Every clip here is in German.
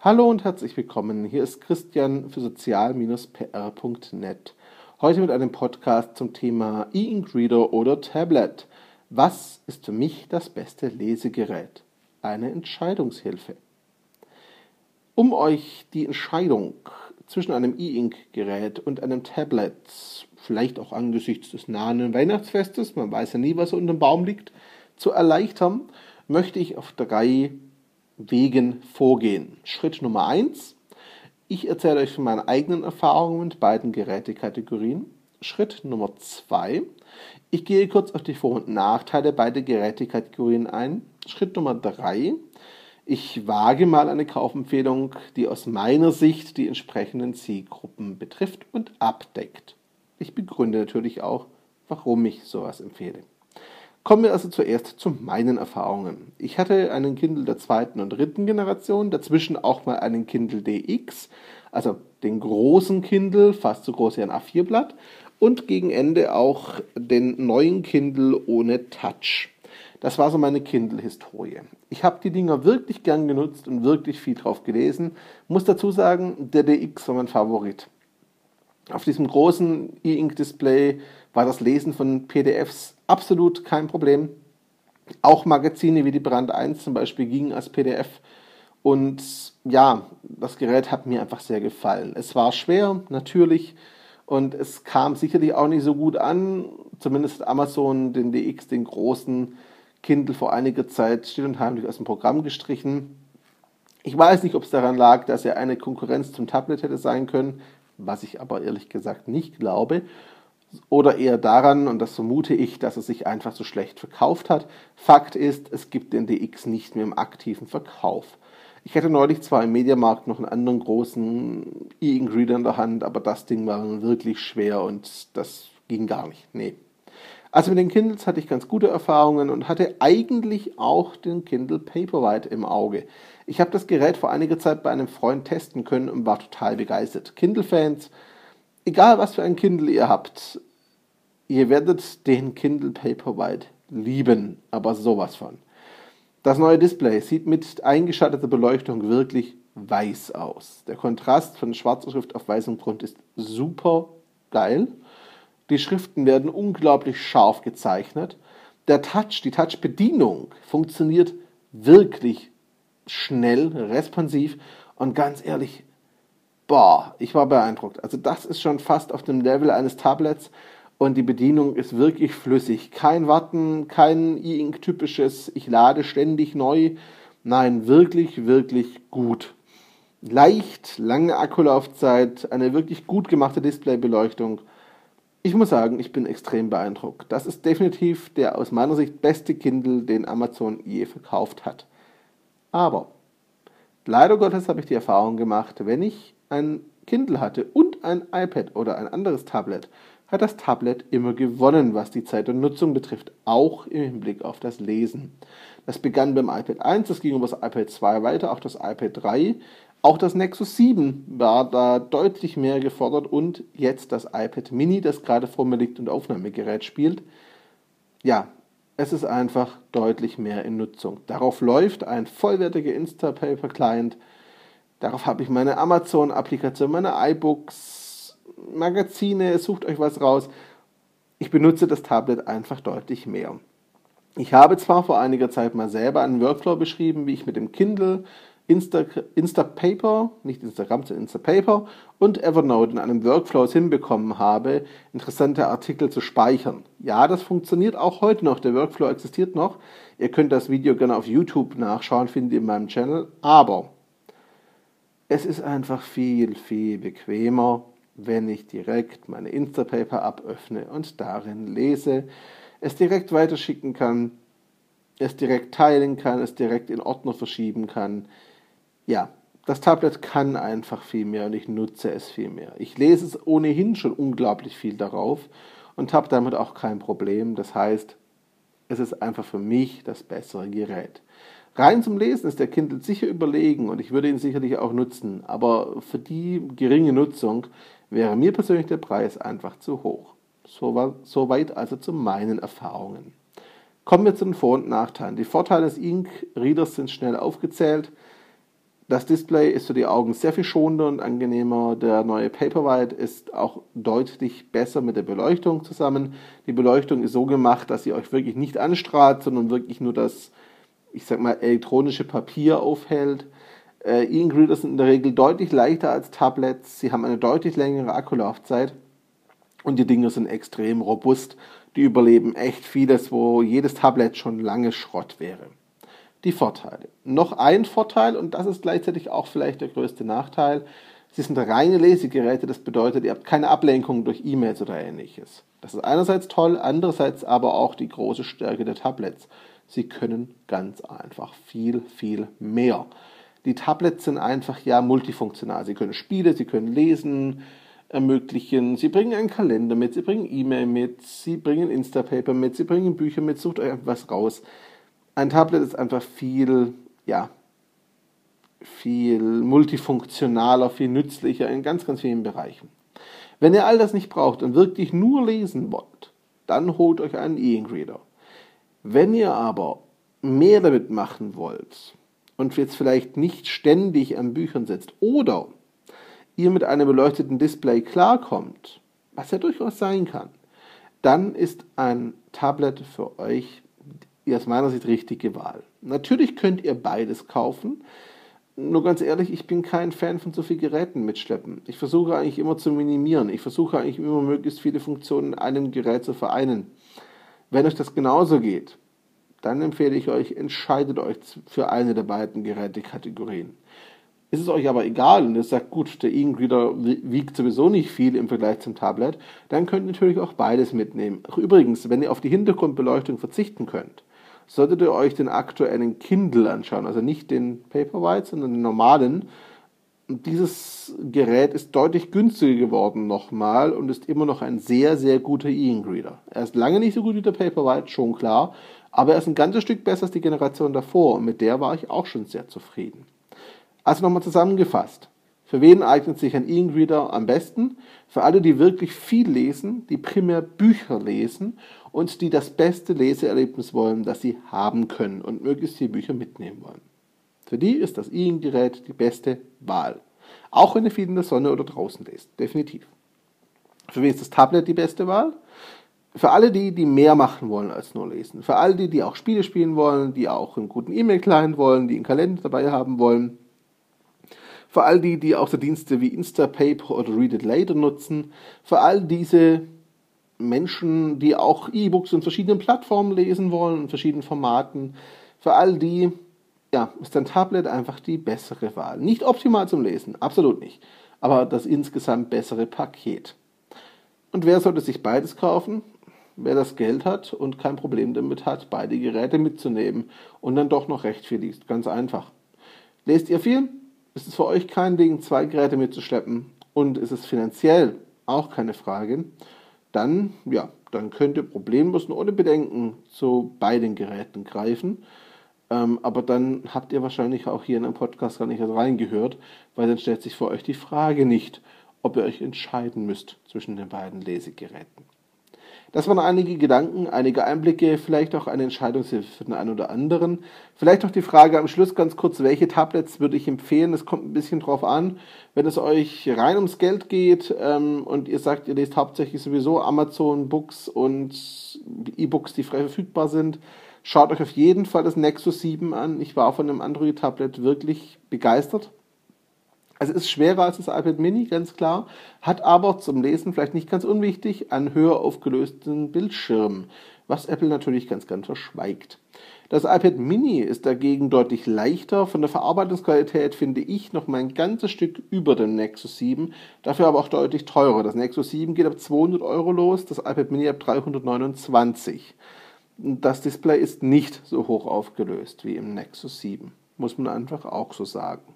Hallo und herzlich willkommen. Hier ist Christian für sozial-pr.net. Heute mit einem Podcast zum Thema E-Ink Reader oder Tablet. Was ist für mich das beste Lesegerät? Eine Entscheidungshilfe. Um euch die Entscheidung zwischen einem E-Ink-Gerät und einem Tablet, vielleicht auch angesichts des nahen Weihnachtsfestes, man weiß ja nie, was unter dem Baum liegt, zu erleichtern, möchte ich auf drei Wegen vorgehen. Schritt Nummer eins: Ich erzähle euch von meinen eigenen Erfahrungen mit beiden Gerätekategorien. Schritt Nummer zwei: Ich gehe kurz auf die Vor- und Nachteile beider Gerätekategorien ein. Schritt Nummer drei: Ich wage mal eine Kaufempfehlung, die aus meiner Sicht die entsprechenden Zielgruppen betrifft und abdeckt. Ich begründe natürlich auch, warum ich sowas empfehle. Kommen wir also zuerst zu meinen Erfahrungen. Ich hatte einen Kindle der zweiten und dritten Generation, dazwischen auch mal einen Kindle DX, also den großen Kindle, fast so groß wie ein A4-Blatt, und gegen Ende auch den neuen Kindle ohne Touch. Das war so meine Kindle-Historie. Ich habe die Dinger wirklich gern genutzt und wirklich viel drauf gelesen. Muss dazu sagen, der DX war mein Favorit. Auf diesem großen E-Ink-Display war das Lesen von PDFs absolut kein Problem. Auch Magazine wie die Brand 1 zum Beispiel gingen als PDF. Und ja, das Gerät hat mir einfach sehr gefallen. Es war schwer, natürlich. Und es kam sicherlich auch nicht so gut an. Zumindest Amazon den DX, den großen Kindle vor einiger Zeit still und heimlich aus dem Programm gestrichen. Ich weiß nicht, ob es daran lag, dass er eine Konkurrenz zum Tablet hätte sein können was ich aber ehrlich gesagt nicht glaube. Oder eher daran, und das vermute ich, dass es sich einfach so schlecht verkauft hat. Fakt ist, es gibt den DX nicht mehr im aktiven Verkauf. Ich hatte neulich zwar im Mediamarkt noch einen anderen großen E-Ink Reader in der Hand, aber das Ding war wirklich schwer und das ging gar nicht. Nee. Also mit den Kindles hatte ich ganz gute Erfahrungen und hatte eigentlich auch den Kindle Paperwhite im Auge. Ich habe das Gerät vor einiger Zeit bei einem Freund testen können und war total begeistert. Kindle-Fans, egal was für ein Kindle ihr habt, ihr werdet den Kindle Paperwhite lieben, aber sowas von. Das neue Display sieht mit eingeschalteter Beleuchtung wirklich weiß aus. Der Kontrast von schwarzer Schrift auf weißem Grund ist super geil. Die Schriften werden unglaublich scharf gezeichnet. Der Touch, die Touch-Bedienung funktioniert wirklich schnell, responsiv und ganz ehrlich, boah, ich war beeindruckt. Also das ist schon fast auf dem Level eines Tablets und die Bedienung ist wirklich flüssig. Kein Warten, kein E-Ink-typisches, ich lade ständig neu. Nein, wirklich, wirklich gut. Leicht, lange Akkulaufzeit, eine wirklich gut gemachte Displaybeleuchtung. Ich muss sagen, ich bin extrem beeindruckt. Das ist definitiv der aus meiner Sicht beste Kindle, den Amazon je verkauft hat. Aber leider Gottes habe ich die Erfahrung gemacht, wenn ich ein Kindle hatte und ein iPad oder ein anderes Tablet, hat das Tablet immer gewonnen, was die Zeit und Nutzung betrifft, auch im Hinblick auf das Lesen. Das begann beim iPad 1, das ging über das iPad 2 weiter, auch das iPad 3. Auch das Nexus 7 war da deutlich mehr gefordert und jetzt das iPad Mini, das gerade vor mir liegt und Aufnahmegerät spielt. Ja, es ist einfach deutlich mehr in Nutzung. Darauf läuft ein vollwertiger Instapaper-Client. Darauf habe ich meine Amazon-Applikation, meine iBooks, Magazine, sucht euch was raus. Ich benutze das Tablet einfach deutlich mehr. Ich habe zwar vor einiger Zeit mal selber einen Workflow beschrieben, wie ich mit dem Kindle Insta, Instapaper, nicht Instagram, sondern Instapaper und Evernote in einem Workflow hinbekommen habe, interessante Artikel zu speichern. Ja, das funktioniert auch heute noch. Der Workflow existiert noch. Ihr könnt das Video gerne auf YouTube nachschauen, findet ihr in meinem Channel. Aber es ist einfach viel, viel bequemer, wenn ich direkt meine Instapaper-App öffne und darin lese, es direkt weiterschicken kann, es direkt teilen kann, es direkt in Ordner verschieben kann ja, das Tablet kann einfach viel mehr und ich nutze es viel mehr. Ich lese es ohnehin schon unglaublich viel darauf und habe damit auch kein Problem. Das heißt, es ist einfach für mich das bessere Gerät. Rein zum Lesen ist der Kindle sicher überlegen und ich würde ihn sicherlich auch nutzen, aber für die geringe Nutzung wäre mir persönlich der Preis einfach zu hoch. Soweit also zu meinen Erfahrungen. Kommen wir zu den Vor- und Nachteilen. Die Vorteile des Ink-Readers sind schnell aufgezählt Das Display ist für die Augen sehr viel schonender und angenehmer. Der neue Paperwhite ist auch deutlich besser mit der Beleuchtung zusammen. Die Beleuchtung ist so gemacht, dass sie euch wirklich nicht anstrahlt, sondern wirklich nur das, ich sag mal, elektronische Papier aufhält. Äh, E-Ink-Reader sind in der Regel deutlich leichter als Tablets. Sie haben eine deutlich längere Akkulaufzeit und die Dinge sind extrem robust. Die überleben echt vieles, wo jedes Tablet schon lange Schrott wäre die Vorteile. Noch ein Vorteil, und das ist gleichzeitig auch vielleicht der größte Nachteil, sie sind reine Lesegeräte, das bedeutet, ihr habt keine Ablenkung durch E-Mails oder ähnliches. Das ist einerseits toll, andererseits aber auch die große Stärke der Tablets. Sie können ganz einfach viel, viel mehr. Die Tablets sind einfach ja multifunktional. Sie können Spiele, sie können lesen, ermöglichen. Sie bringen einen Kalender mit, sie bringen E-Mail mit, sie bringen Instapaper mit, sie bringen Bücher mit, sucht euch was raus ein Tablet ist einfach viel, ja, viel multifunktionaler, viel nützlicher in ganz, ganz vielen Bereichen. Wenn ihr all das nicht braucht und wirklich nur lesen wollt, dann holt euch einen E-Ink-Reader. Wenn ihr aber mehr damit machen wollt und jetzt vielleicht nicht ständig an Büchern sitzt oder ihr mit einem beleuchteten Display klarkommt, was ja durchaus sein kann, dann ist ein Tablet für euch aus meiner Sicht richtige Wahl. Natürlich könnt ihr beides kaufen. Nur ganz ehrlich, ich bin kein Fan von so vielen Geräten mitschleppen. Ich versuche eigentlich immer zu minimieren. Ich versuche eigentlich immer möglichst viele Funktionen in einem Gerät zu vereinen. Wenn euch das genauso geht, dann empfehle ich euch, entscheidet euch für eine der beiden Gerätekategorien. Ist es euch aber egal und ihr sagt, gut, der E-Reader wiegt sowieso nicht viel im Vergleich zum Tablet, dann könnt ihr natürlich auch beides mitnehmen. Ach, übrigens, wenn ihr auf die Hintergrundbeleuchtung verzichten könnt, solltet ihr euch den aktuellen Kindle anschauen, also nicht den Paperwhite, sondern den normalen. Und dieses Gerät ist deutlich günstiger geworden nochmal und ist immer noch ein sehr, sehr guter E-Ink-Reader. Er ist lange nicht so gut wie der Paperwhite, schon klar, aber er ist ein ganzes Stück besser als die Generation davor und mit der war ich auch schon sehr zufrieden. Also nochmal zusammengefasst. Für wen eignet sich ein E-Ink-Reader am besten? Für alle, die wirklich viel lesen, die primär Bücher lesen und die das beste Leseerlebnis wollen, das sie haben können und möglichst viele Bücher mitnehmen wollen. Für die ist das E-Ink-Gerät die beste Wahl. Auch wenn ihr viel in der Sonne oder draußen lest. Definitiv. Für wen ist das Tablet die beste Wahl? Für alle die, die mehr machen wollen als nur lesen. Für alle die, die auch Spiele spielen wollen, die auch einen guten E-Mail-Client wollen, die einen Kalender dabei haben wollen für all die, die auch so Dienste wie Instapaper oder Read It Later nutzen, für all diese Menschen, die auch E-Books in verschiedenen Plattformen lesen wollen, in verschiedenen Formaten, für all die, ja, ist ein Tablet einfach die bessere Wahl. Nicht optimal zum Lesen, absolut nicht, aber das insgesamt bessere Paket. Und wer sollte sich beides kaufen? Wer das Geld hat und kein Problem damit hat, beide Geräte mitzunehmen und dann doch noch recht viel liest. Ganz einfach. Lest ihr viel? ist es für euch kein Ding, zwei Geräte mitzuschleppen und ist es finanziell auch keine Frage, dann, ja, dann könnt ihr problemlos und ohne Bedenken zu beiden Geräten greifen. Ähm, aber dann habt ihr wahrscheinlich auch hier in einem Podcast gar nicht reingehört, weil dann stellt sich für euch die Frage nicht, ob ihr euch entscheiden müsst zwischen den beiden Lesegeräten. Das waren einige Gedanken, einige Einblicke, vielleicht auch eine Entscheidungshilfe für den einen oder anderen. Vielleicht auch die Frage am Schluss ganz kurz, welche Tablets würde ich empfehlen? Es kommt ein bisschen drauf an. Wenn es euch rein ums Geld geht ähm, und ihr sagt, ihr lest hauptsächlich sowieso Amazon Books und E-Books, die frei verfügbar sind, schaut euch auf jeden Fall das Nexus 7 an. Ich war von dem Android-Tablet wirklich begeistert. Es ist schwerer als das iPad Mini, ganz klar, hat aber zum Lesen vielleicht nicht ganz unwichtig einen höher aufgelösten Bildschirm, was Apple natürlich ganz ganz verschweigt. Das iPad Mini ist dagegen deutlich leichter. Von der Verarbeitungsqualität finde ich noch mal ein ganzes Stück über dem Nexus 7, dafür aber auch deutlich teurer. Das Nexus 7 geht ab 200 Euro los, das iPad Mini ab 329. Das Display ist nicht so hoch aufgelöst wie im Nexus 7, muss man einfach auch so sagen.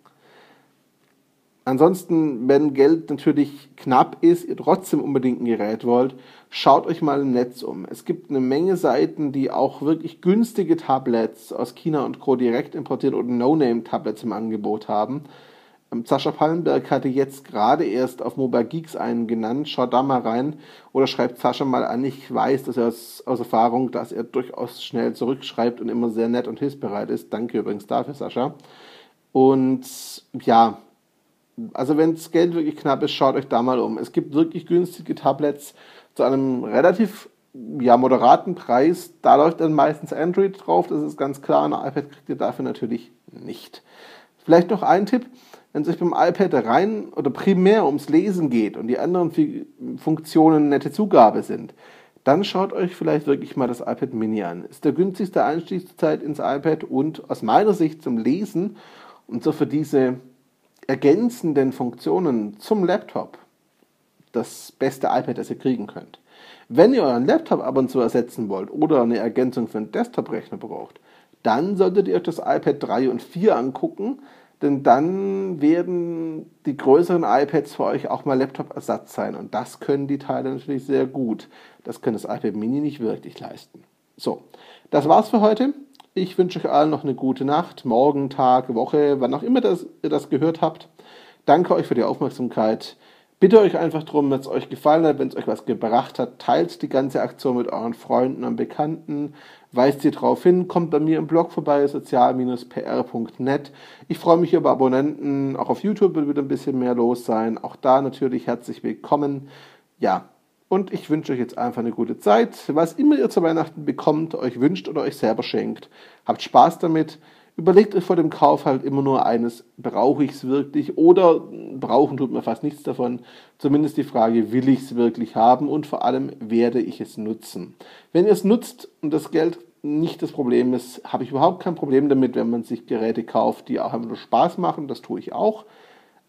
Ansonsten, wenn Geld natürlich knapp ist, ihr trotzdem unbedingt ein Gerät wollt, schaut euch mal im Netz um. Es gibt eine Menge Seiten, die auch wirklich günstige Tablets aus China und Co. direkt importiert oder No-Name-Tablets im Angebot haben. Ähm, Sascha Pallenberg hatte jetzt gerade erst auf Mobile Geeks einen genannt. Schaut da mal rein oder schreibt Sascha mal an. Ich weiß, dass er aus, aus Erfahrung, dass er durchaus schnell zurückschreibt und immer sehr nett und hilfsbereit ist. Danke übrigens dafür, Sascha. Und ja, also wenn das Geld wirklich knapp ist, schaut euch da mal um. Es gibt wirklich günstige Tablets zu einem relativ ja, moderaten Preis. Da läuft dann meistens Android drauf, das ist ganz klar. Ein iPad kriegt ihr dafür natürlich nicht. Vielleicht noch ein Tipp, wenn es euch beim iPad rein oder primär ums Lesen geht und die anderen Funktionen nette Zugabe sind, dann schaut euch vielleicht wirklich mal das iPad Mini an. Ist der günstigste Einstieg zurzeit ins iPad und aus meiner Sicht zum Lesen und so für diese ergänzenden Funktionen zum Laptop das beste iPad, das ihr kriegen könnt. Wenn ihr euren Laptop ab und zu ersetzen wollt oder eine Ergänzung für einen Desktop-Rechner braucht, dann solltet ihr euch das iPad 3 und 4 angucken, denn dann werden die größeren iPads für euch auch mal Laptop-Ersatz sein und das können die Teile natürlich sehr gut. Das kann das iPad Mini nicht wirklich leisten. So, das war's für heute. Ich wünsche euch allen noch eine gute Nacht, morgen, Tag, Woche, wann auch immer das, ihr das gehört habt. Danke euch für die Aufmerksamkeit bitte euch einfach darum, wenn es euch gefallen hat, wenn es euch was gebracht hat, teilt die ganze Aktion mit euren Freunden und Bekannten, weist sie darauf hin, kommt bei mir im Blog vorbei, sozial-pr.net. Ich freue mich über Abonnenten, auch auf YouTube wird wieder ein bisschen mehr los sein. Auch da natürlich herzlich willkommen. Ja, und ich wünsche euch jetzt einfach eine gute Zeit. Was immer ihr zu Weihnachten bekommt, euch wünscht oder euch selber schenkt, habt Spaß damit. Überlegt euch vor dem Kauf halt immer nur eines, brauche ich es wirklich oder brauchen tut mir fast nichts davon. Zumindest die Frage, will ich es wirklich haben und vor allem, werde ich es nutzen. Wenn ihr es nutzt und das Geld nicht das Problem ist, habe ich überhaupt kein Problem damit, wenn man sich Geräte kauft, die auch einfach nur Spaß machen, das tue ich auch.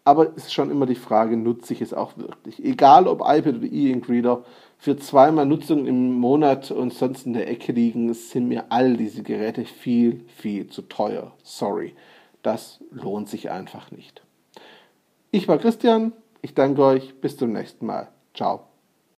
Aber es ist schon immer die Frage, nutze ich es auch wirklich? Egal ob iPad oder E-Ink Reader, für zweimal Nutzung im Monat und sonst in der Ecke liegen, sind mir all diese Geräte viel, viel zu teuer. Sorry. Das lohnt sich einfach nicht. Ich war Christian. Ich danke euch. Bis zum nächsten Mal. Ciao.